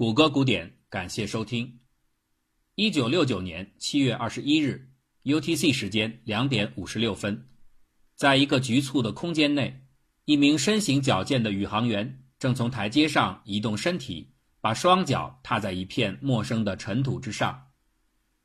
谷歌古典，感谢收听。一九六九年七月二十一日，UTC 时间两点五十六分，在一个局促的空间内，一名身形矫健的宇航员正从台阶上移动身体，把双脚踏在一片陌生的尘土之上。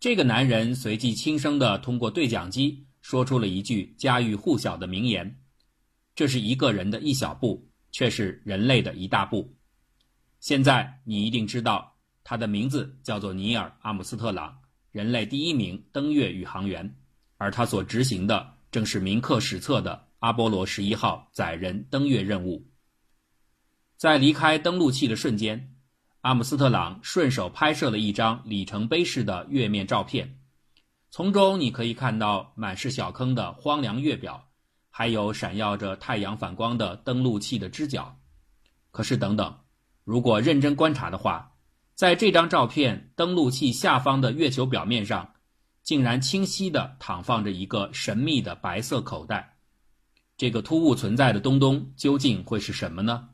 这个男人随即轻声地通过对讲机说出了一句家喻户晓的名言：“这是一个人的一小步，却是人类的一大步。”现在你一定知道，他的名字叫做尼尔·阿姆斯特朗，人类第一名登月宇航员，而他所执行的正是铭刻史册的阿波罗十一号载人登月任务。在离开登陆器的瞬间，阿姆斯特朗顺手拍摄了一张里程碑式的月面照片，从中你可以看到满是小坑的荒凉月表，还有闪耀着太阳反光的登陆器的支脚。可是，等等。如果认真观察的话，在这张照片登陆器下方的月球表面上，竟然清晰地躺放着一个神秘的白色口袋。这个突兀存在的东东究竟会是什么呢？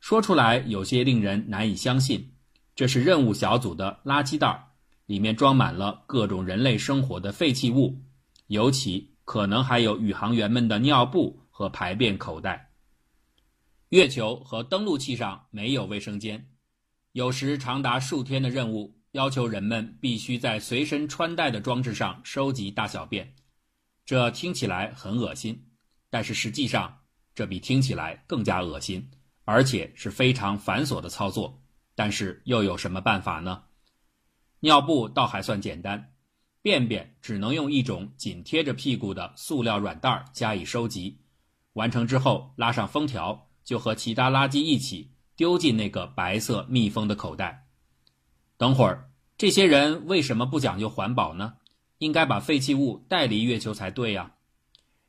说出来有些令人难以相信。这是任务小组的垃圾袋，里面装满了各种人类生活的废弃物，尤其可能还有宇航员们的尿布和排便口袋。月球和登陆器上没有卫生间，有时长达数天的任务要求人们必须在随身穿戴的装置上收集大小便。这听起来很恶心，但是实际上这比听起来更加恶心，而且是非常繁琐的操作。但是又有什么办法呢？尿布倒还算简单，便便只能用一种紧贴着屁股的塑料软袋加以收集，完成之后拉上封条。就和其他垃圾一起丢进那个白色密封的口袋。等会儿，这些人为什么不讲究环保呢？应该把废弃物带离月球才对呀。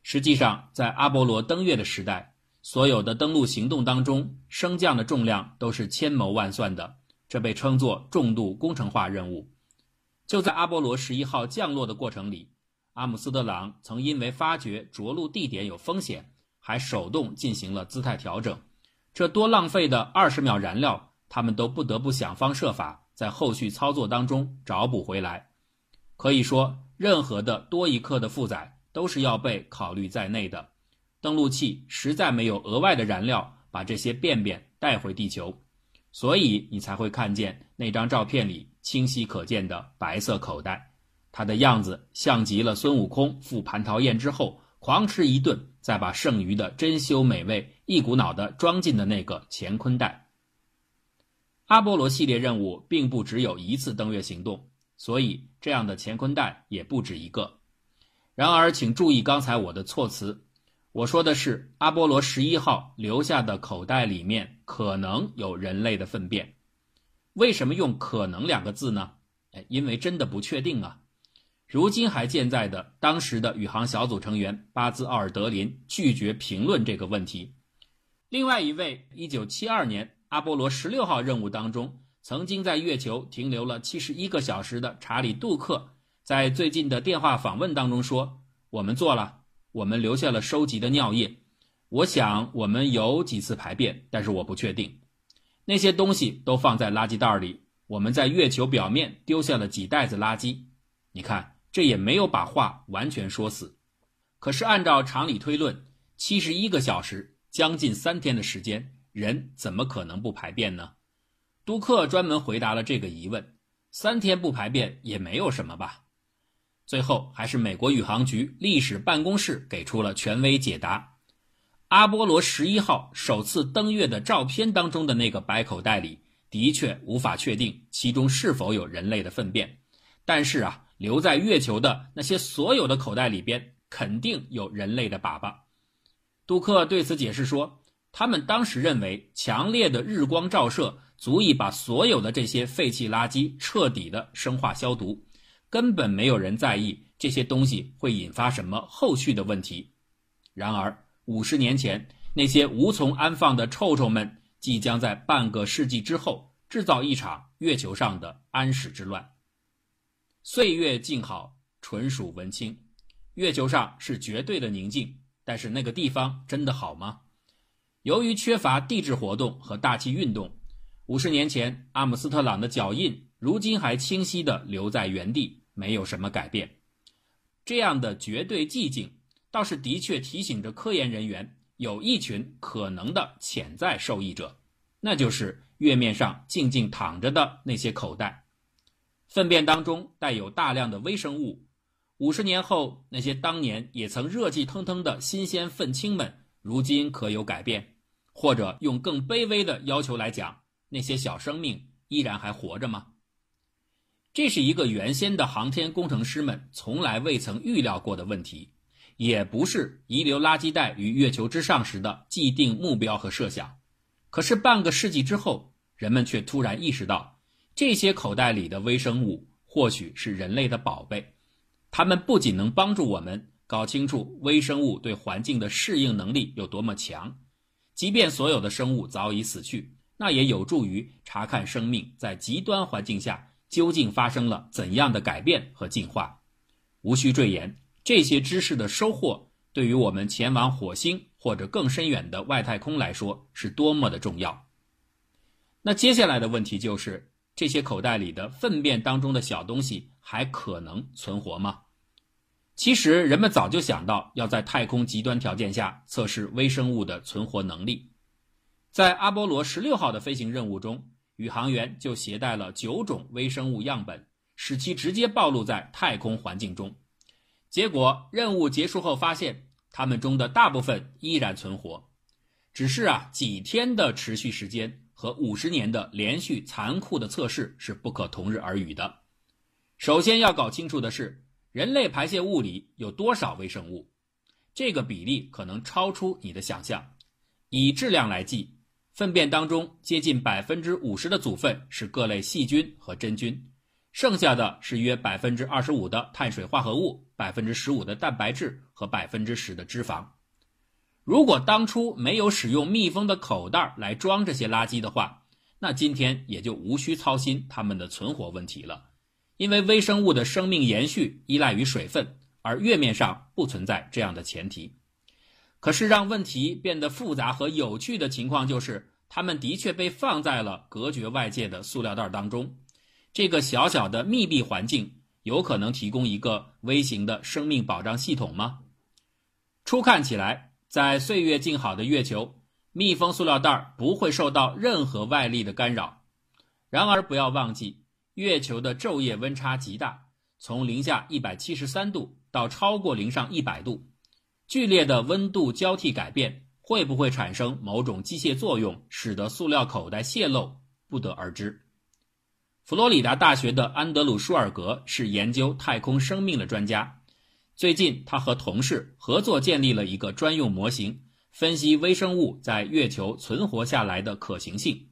实际上，在阿波罗登月的时代，所有的登陆行动当中，升降的重量都是千谋万算的，这被称作重度工程化任务。就在阿波罗十一号降落的过程里，阿姆斯特朗曾因为发觉着陆地点有风险。还手动进行了姿态调整，这多浪费的二十秒燃料，他们都不得不想方设法在后续操作当中找补回来。可以说，任何的多一刻的负载都是要被考虑在内的。登陆器实在没有额外的燃料把这些便便带回地球，所以你才会看见那张照片里清晰可见的白色口袋，它的样子像极了孙悟空赴蟠桃宴之后。狂吃一顿，再把剩余的珍馐美味一股脑的装进的那个乾坤袋。阿波罗系列任务并不只有一次登月行动，所以这样的乾坤袋也不止一个。然而，请注意刚才我的措辞，我说的是阿波罗十一号留下的口袋里面可能有人类的粪便。为什么用“可能”两个字呢？因为真的不确定啊。如今还健在的当时的宇航小组成员巴兹奥尔德林拒绝评论这个问题。另外一位1972年阿波罗16号任务当中曾经在月球停留了71个小时的查理杜克，在最近的电话访问当中说：“我们做了，我们留下了收集的尿液。我想我们有几次排便，但是我不确定。那些东西都放在垃圾袋里。我们在月球表面丢下了几袋子垃圾。你看。”这也没有把话完全说死，可是按照常理推论，七十一个小时，将近三天的时间，人怎么可能不排便呢？杜克专门回答了这个疑问：三天不排便也没有什么吧？最后还是美国宇航局历史办公室给出了权威解答：阿波罗十一号首次登月的照片当中的那个白口袋里，的确无法确定其中是否有人类的粪便，但是啊。留在月球的那些所有的口袋里边，肯定有人类的粑粑。杜克对此解释说，他们当时认为强烈的日光照射足以把所有的这些废弃垃圾彻底的生化消毒，根本没有人在意这些东西会引发什么后续的问题。然而，五十年前那些无从安放的臭臭们，即将在半个世纪之后制造一场月球上的安史之乱。岁月静好，纯属文青。月球上是绝对的宁静，但是那个地方真的好吗？由于缺乏地质活动和大气运动，五十年前阿姆斯特朗的脚印，如今还清晰地留在原地，没有什么改变。这样的绝对寂静，倒是的确提醒着科研人员，有一群可能的潜在受益者，那就是月面上静静躺着的那些口袋，粪便当中带有大量的微生物。五十年后，那些当年也曾热气腾腾的新鲜粪青们，如今可有改变？或者用更卑微的要求来讲，那些小生命依然还活着吗？这是一个原先的航天工程师们从来未曾预料过的问题，也不是遗留垃圾袋于月球之上时的既定目标和设想。可是半个世纪之后，人们却突然意识到，这些口袋里的微生物或许是人类的宝贝，它们不仅能帮助我们搞清楚微生物对环境的适应能力有多么强，即便所有的生物早已死去，那也有助于查看生命在极端环境下。究竟发生了怎样的改变和进化？无需赘言，这些知识的收获对于我们前往火星或者更深远的外太空来说是多么的重要。那接下来的问题就是：这些口袋里的粪便当中的小东西还可能存活吗？其实，人们早就想到要在太空极端条件下测试微生物的存活能力。在阿波罗十六号的飞行任务中。宇航员就携带了九种微生物样本，使其直接暴露在太空环境中。结果任务结束后发现，它们中的大部分依然存活。只是啊，几天的持续时间和五十年的连续残酷的测试是不可同日而语的。首先要搞清楚的是，人类排泄物里有多少微生物？这个比例可能超出你的想象。以质量来计。粪便当中接近百分之五十的组分是各类细菌和真菌，剩下的是约百分之二十五的碳水化合物、百分之十五的蛋白质和百分之十的脂肪。如果当初没有使用密封的口袋来装这些垃圾的话，那今天也就无需操心它们的存活问题了，因为微生物的生命延续依赖于水分，而月面上不存在这样的前提。可是，让问题变得复杂和有趣的情况就是，它们的确被放在了隔绝外界的塑料袋当中。这个小小的密闭环境有可能提供一个微型的生命保障系统吗？初看起来，在岁月静好的月球，密封塑料袋不会受到任何外力的干扰。然而，不要忘记，月球的昼夜温差极大，从零下一百七十三度到超过零上一百度。剧烈的温度交替改变会不会产生某种机械作用，使得塑料口袋泄漏，不得而知。佛罗里达大学的安德鲁·舒尔格是研究太空生命的专家。最近，他和同事合作建立了一个专用模型，分析微生物在月球存活下来的可行性。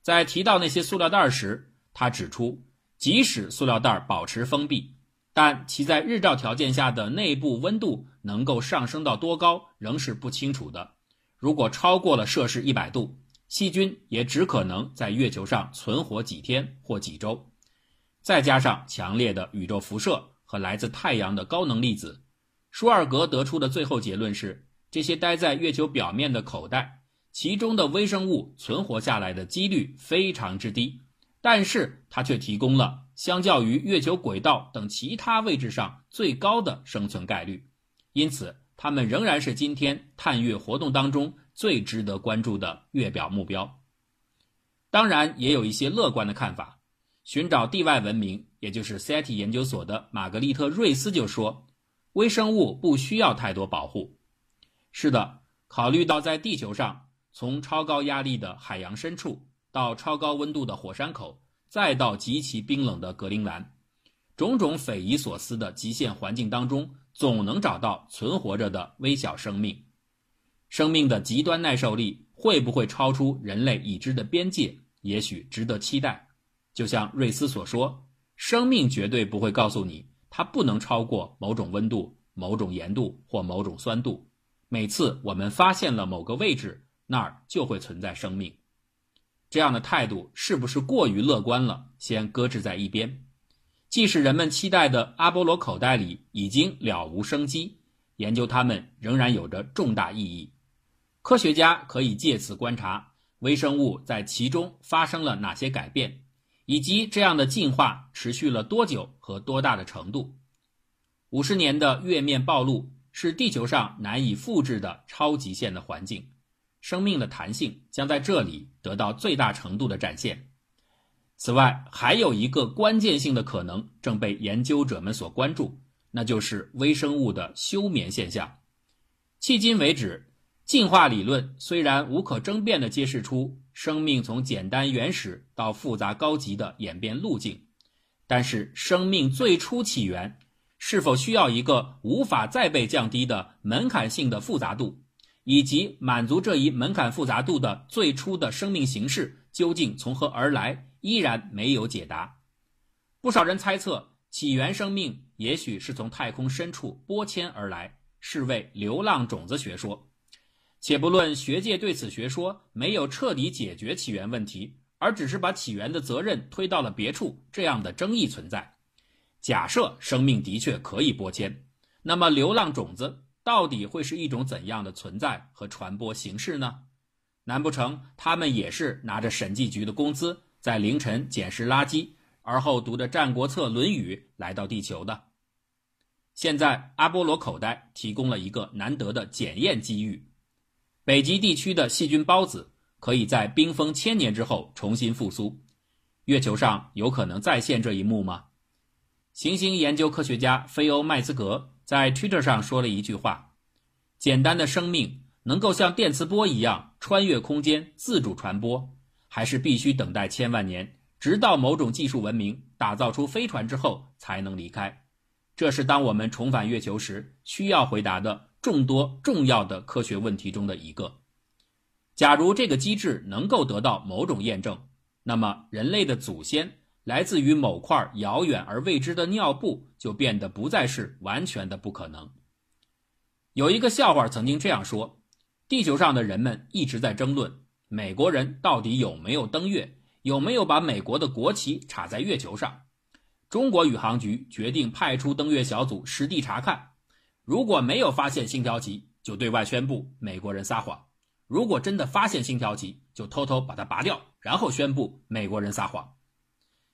在提到那些塑料袋时，他指出，即使塑料袋保持封闭。但其在日照条件下的内部温度能够上升到多高，仍是不清楚的。如果超过了摄氏一百度，细菌也只可能在月球上存活几天或几周。再加上强烈的宇宙辐射和来自太阳的高能粒子，舒尔格得出的最后结论是：这些待在月球表面的口袋，其中的微生物存活下来的几率非常之低。但是它却提供了相较于月球轨道等其他位置上最高的生存概率，因此它们仍然是今天探月活动当中最值得关注的月表目标。当然，也有一些乐观的看法。寻找地外文明，也就是 SETI 研究所的玛格丽特·瑞斯就说：“微生物不需要太多保护。”是的，考虑到在地球上，从超高压力的海洋深处。到超高温度的火山口，再到极其冰冷的格陵兰，种种匪夷所思的极限环境当中，总能找到存活着的微小生命。生命的极端耐受力会不会超出人类已知的边界？也许值得期待。就像瑞斯所说，生命绝对不会告诉你它不能超过某种温度、某种盐度或某种酸度。每次我们发现了某个位置，那儿就会存在生命。这样的态度是不是过于乐观了？先搁置在一边。即使人们期待的阿波罗口袋里已经了无生机，研究它们仍然有着重大意义。科学家可以借此观察微生物在其中发生了哪些改变，以及这样的进化持续了多久和多大的程度。五十年的月面暴露是地球上难以复制的超极限的环境，生命的弹性将在这里得到最大程度的展现。此外，还有一个关键性的可能正被研究者们所关注，那就是微生物的休眠现象。迄今为止。进化理论虽然无可争辩地揭示出生命从简单原始到复杂高级的演变路径，但是生命最初起源是否需要一个无法再被降低的门槛性的复杂度，以及满足这一门槛复杂度的最初的生命形式究竟从何而来，依然没有解答。不少人猜测，起源生命也许是从太空深处拨迁而来，是为流浪种子学说。且不论学界对此学说没有彻底解决起源问题，而只是把起源的责任推到了别处这样的争议存在。假设生命的确可以播迁，那么流浪种子到底会是一种怎样的存在和传播形式呢？难不成他们也是拿着审计局的工资，在凌晨捡拾垃圾，而后读着《战国策》《论语》来到地球的？现在阿波罗口袋提供了一个难得的检验机遇。北极地区的细菌孢子可以在冰封千年之后重新复苏，月球上有可能再现这一幕吗？行星研究科学家菲欧麦斯格在 Twitter 上说了一句话：“简单的生命能够像电磁波一样穿越空间自主传播，还是必须等待千万年，直到某种技术文明打造出飞船之后才能离开？”这是当我们重返月球时需要回答的。众多重要的科学问题中的一个。假如这个机制能够得到某种验证，那么人类的祖先来自于某块遥远而未知的尿布就变得不再是完全的不可能。有一个笑话曾经这样说：地球上的人们一直在争论美国人到底有没有登月，有没有把美国的国旗插在月球上。中国宇航局决定派出登月小组实地查看。如果没有发现星条旗，就对外宣布美国人撒谎；如果真的发现星条旗，就偷偷把它拔掉，然后宣布美国人撒谎。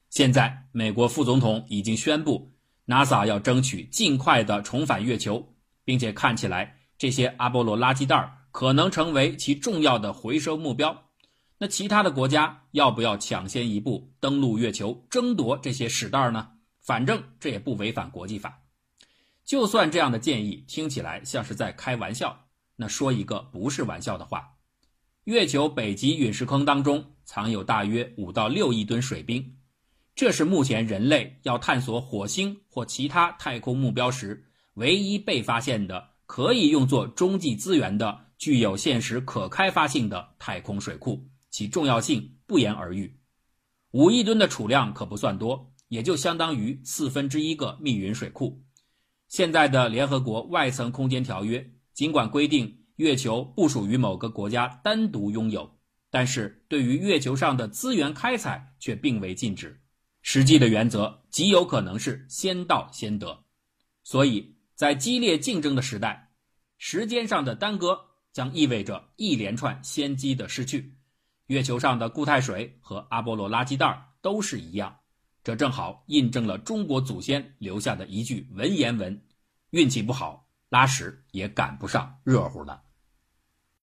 现在，美国副总统已经宣布，NASA 要争取尽快的重返月球，并且看起来这些阿波罗垃圾袋可能成为其重要的回收目标。那其他的国家要不要抢先一步登陆月球，争夺这些屎袋呢？反正这也不违反国际法。就算这样的建议听起来像是在开玩笑，那说一个不是玩笑的话：月球北极陨石坑当中藏有大约五到六亿吨水冰，这是目前人类要探索火星或其他太空目标时唯一被发现的可以用作中继资源的具有现实可开发性的太空水库，其重要性不言而喻。五亿吨的储量可不算多，也就相当于四分之一个密云水库。现在的联合国外层空间条约尽管规定月球不属于某个国家单独拥有，但是对于月球上的资源开采却并未禁止。实际的原则极有可能是先到先得，所以在激烈竞争的时代，时间上的耽搁将意味着一连串先机的失去。月球上的固态水和阿波罗垃圾袋都是一样。这正好印证了中国祖先留下的一句文言文：“运气不好，拉屎也赶不上热乎的。”